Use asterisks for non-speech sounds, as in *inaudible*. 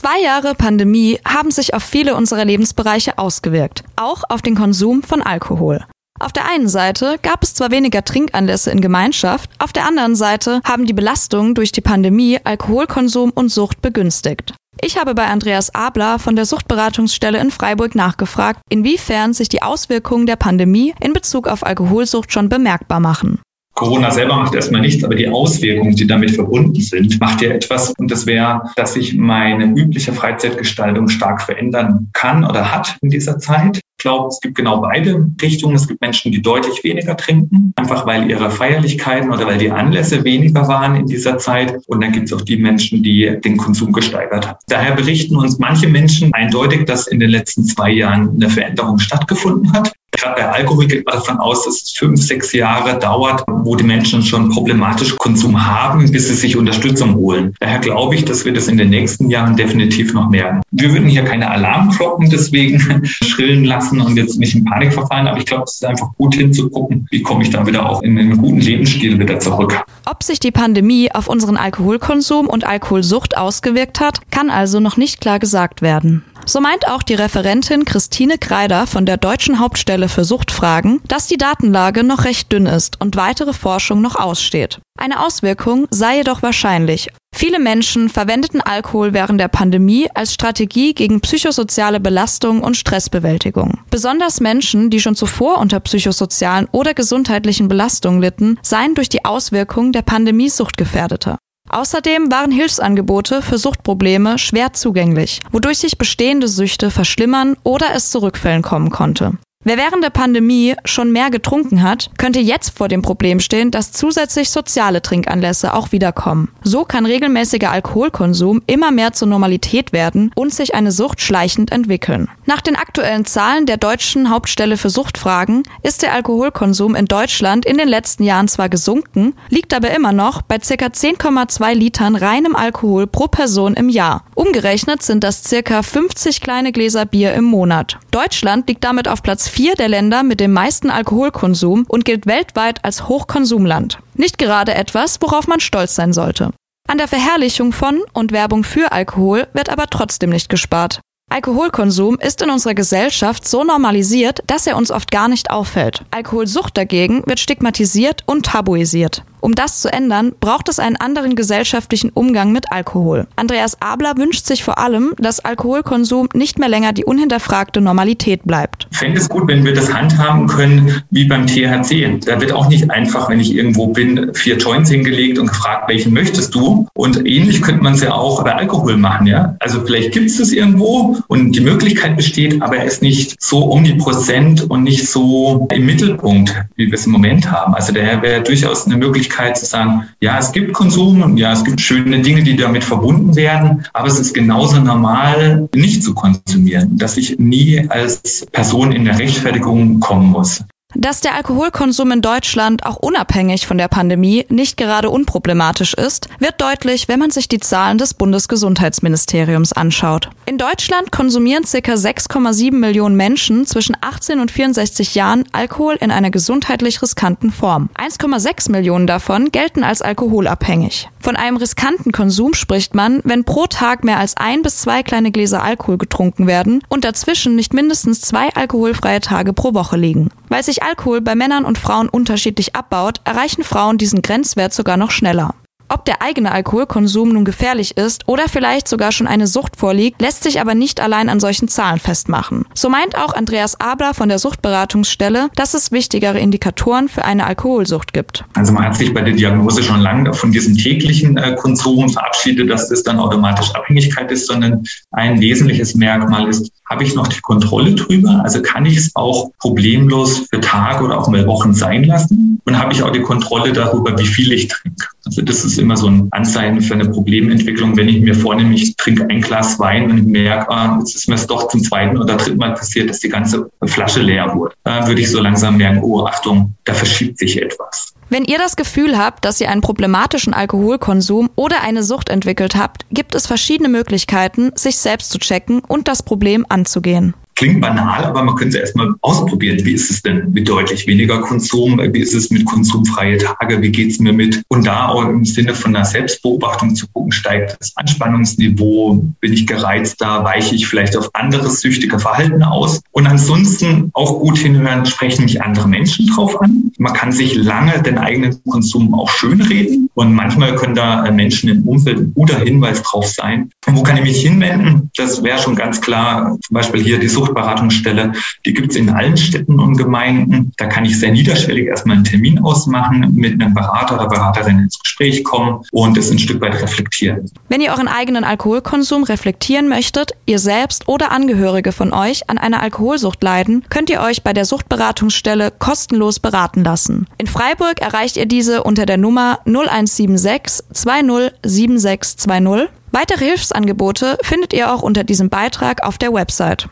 Zwei Jahre Pandemie haben sich auf viele unserer Lebensbereiche ausgewirkt, auch auf den Konsum von Alkohol. Auf der einen Seite gab es zwar weniger Trinkanlässe in Gemeinschaft, auf der anderen Seite haben die Belastungen durch die Pandemie Alkoholkonsum und Sucht begünstigt. Ich habe bei Andreas Abler von der Suchtberatungsstelle in Freiburg nachgefragt, inwiefern sich die Auswirkungen der Pandemie in Bezug auf Alkoholsucht schon bemerkbar machen. Corona selber macht erstmal nichts, aber die Auswirkungen, die damit verbunden sind, macht ja etwas. Und das wäre, dass sich meine übliche Freizeitgestaltung stark verändern kann oder hat in dieser Zeit. Ich glaube, es gibt genau beide Richtungen. Es gibt Menschen, die deutlich weniger trinken, einfach weil ihre Feierlichkeiten oder weil die Anlässe weniger waren in dieser Zeit. Und dann gibt es auch die Menschen, die den Konsum gesteigert haben. Daher berichten uns manche Menschen eindeutig, dass in den letzten zwei Jahren eine Veränderung stattgefunden hat. Gerade bei Alkohol geht man davon aus, dass es fünf, sechs Jahre dauert, wo die Menschen schon problematisch Konsum haben, bis sie sich Unterstützung holen. Daher glaube ich, dass wir das in den nächsten Jahren definitiv noch merken. Wir würden hier keine Alarmglocken deswegen *laughs* schrillen lassen und jetzt nicht in Panik verfallen, aber ich glaube, es ist einfach gut hinzugucken, wie komme ich da wieder auch in einen guten Lebensstil wieder zurück. Ob sich die Pandemie auf unseren Alkoholkonsum und Alkoholsucht ausgewirkt hat, kann also noch nicht klar gesagt werden. So meint auch die Referentin Christine Kreider von der Deutschen Hauptstelle für Suchtfragen, dass die Datenlage noch recht dünn ist und weitere Forschung noch aussteht. Eine Auswirkung sei jedoch wahrscheinlich. Viele Menschen verwendeten Alkohol während der Pandemie als Strategie gegen psychosoziale Belastung und Stressbewältigung. Besonders Menschen, die schon zuvor unter psychosozialen oder gesundheitlichen Belastungen litten, seien durch die Auswirkungen der Pandemie suchtgefährdeter. Außerdem waren Hilfsangebote für Suchtprobleme schwer zugänglich, wodurch sich bestehende Süchte verschlimmern oder es zu Rückfällen kommen konnte. Wer während der Pandemie schon mehr getrunken hat, könnte jetzt vor dem Problem stehen, dass zusätzlich soziale Trinkanlässe auch wiederkommen. So kann regelmäßiger Alkoholkonsum immer mehr zur Normalität werden und sich eine Sucht schleichend entwickeln. Nach den aktuellen Zahlen der deutschen Hauptstelle für Suchtfragen ist der Alkoholkonsum in Deutschland in den letzten Jahren zwar gesunken, liegt aber immer noch bei ca. 10,2 Litern reinem Alkohol pro Person im Jahr. Umgerechnet sind das ca. 50 kleine Gläser Bier im Monat. Deutschland liegt damit auf Platz vier der Länder mit dem meisten Alkoholkonsum und gilt weltweit als Hochkonsumland. Nicht gerade etwas, worauf man stolz sein sollte. An der Verherrlichung von und Werbung für Alkohol wird aber trotzdem nicht gespart. Alkoholkonsum ist in unserer Gesellschaft so normalisiert, dass er uns oft gar nicht auffällt. Alkoholsucht dagegen wird stigmatisiert und tabuisiert. Um das zu ändern, braucht es einen anderen gesellschaftlichen Umgang mit Alkohol. Andreas Abler wünscht sich vor allem, dass Alkoholkonsum nicht mehr länger die unhinterfragte Normalität bleibt. Ich fände es gut, wenn wir das handhaben können wie beim THC. Da wird auch nicht einfach, wenn ich irgendwo bin, vier Joints hingelegt und gefragt, welchen möchtest du? Und ähnlich könnte man es ja auch bei Alkohol machen, ja? Also vielleicht gibt es es irgendwo und die Möglichkeit besteht, aber er ist nicht so omnipräsent und nicht so im Mittelpunkt, wie wir es im Moment haben. Also daher wäre durchaus eine Möglichkeit, Möglichkeit zu sagen, ja, es gibt Konsum und ja, es gibt schöne Dinge, die damit verbunden werden, aber es ist genauso normal, nicht zu konsumieren, dass ich nie als Person in der Rechtfertigung kommen muss. Dass der Alkoholkonsum in Deutschland auch unabhängig von der Pandemie nicht gerade unproblematisch ist, wird deutlich, wenn man sich die Zahlen des Bundesgesundheitsministeriums anschaut. In Deutschland konsumieren ca. 6,7 Millionen Menschen zwischen 18 und 64 Jahren Alkohol in einer gesundheitlich riskanten Form. 1,6 Millionen davon gelten als alkoholabhängig. Von einem riskanten Konsum spricht man, wenn pro Tag mehr als ein bis zwei kleine Gläser Alkohol getrunken werden und dazwischen nicht mindestens zwei alkoholfreie Tage pro Woche liegen. Weil sich Alkohol bei Männern und Frauen unterschiedlich abbaut, erreichen Frauen diesen Grenzwert sogar noch schneller. Ob der eigene Alkoholkonsum nun gefährlich ist oder vielleicht sogar schon eine Sucht vorliegt, lässt sich aber nicht allein an solchen Zahlen festmachen. So meint auch Andreas Abler von der Suchtberatungsstelle, dass es wichtigere Indikatoren für eine Alkoholsucht gibt. Also man hat sich bei der Diagnose schon lange von diesem täglichen äh, Konsum verabschiedet, dass das dann automatisch Abhängigkeit ist, sondern ein wesentliches Merkmal ist, habe ich noch die Kontrolle drüber? Also kann ich es auch problemlos für Tage oder auch mal Wochen sein lassen? Und habe ich auch die Kontrolle darüber, wie viel ich trinke? Also das ist immer so ein Anzeichen für eine Problementwicklung, wenn ich mir vornehme, ich trinke ein Glas Wein und ich merke, ah, jetzt ist mir es doch zum zweiten oder dritten Mal passiert, dass die ganze Flasche leer wurde. Da würde ich so langsam merken, oh, Achtung, da verschiebt sich etwas. Wenn ihr das Gefühl habt, dass ihr einen problematischen Alkoholkonsum oder eine Sucht entwickelt habt, gibt es verschiedene Möglichkeiten, sich selbst zu checken und das Problem anzugehen. Klingt banal, aber man könnte es erstmal ausprobieren. Wie ist es denn mit deutlich weniger Konsum? Wie ist es mit konsumfreie Tage? Wie geht es mir mit? Und da auch im Sinne von einer Selbstbeobachtung zu gucken, steigt das Anspannungsniveau? Bin ich gereizt da? Weiche ich vielleicht auf anderes süchtige Verhalten aus? Und ansonsten auch gut hinhören, sprechen mich andere Menschen drauf an. Man kann sich lange den eigenen Konsum auch schönreden. Und manchmal können da Menschen im Umfeld ein guter Hinweis drauf sein. Und wo kann ich mich hinwenden? Das wäre schon ganz klar. Zum Beispiel hier die Suchtberatungsstelle. Die gibt es in allen Städten und Gemeinden. Da kann ich sehr niederschwellig erstmal einen Termin ausmachen, mit einem Berater oder Beraterin ins Gespräch kommen und es ein Stück weit reflektieren. Wenn ihr euren eigenen Alkoholkonsum reflektieren möchtet, ihr selbst oder Angehörige von euch an einer Alkoholsucht leiden, könnt ihr euch bei der Suchtberatungsstelle kostenlos beraten lassen. In Freiburg erreicht ihr diese unter der Nummer 0176 207620. Weitere Hilfsangebote findet ihr auch unter diesem Beitrag auf der Website.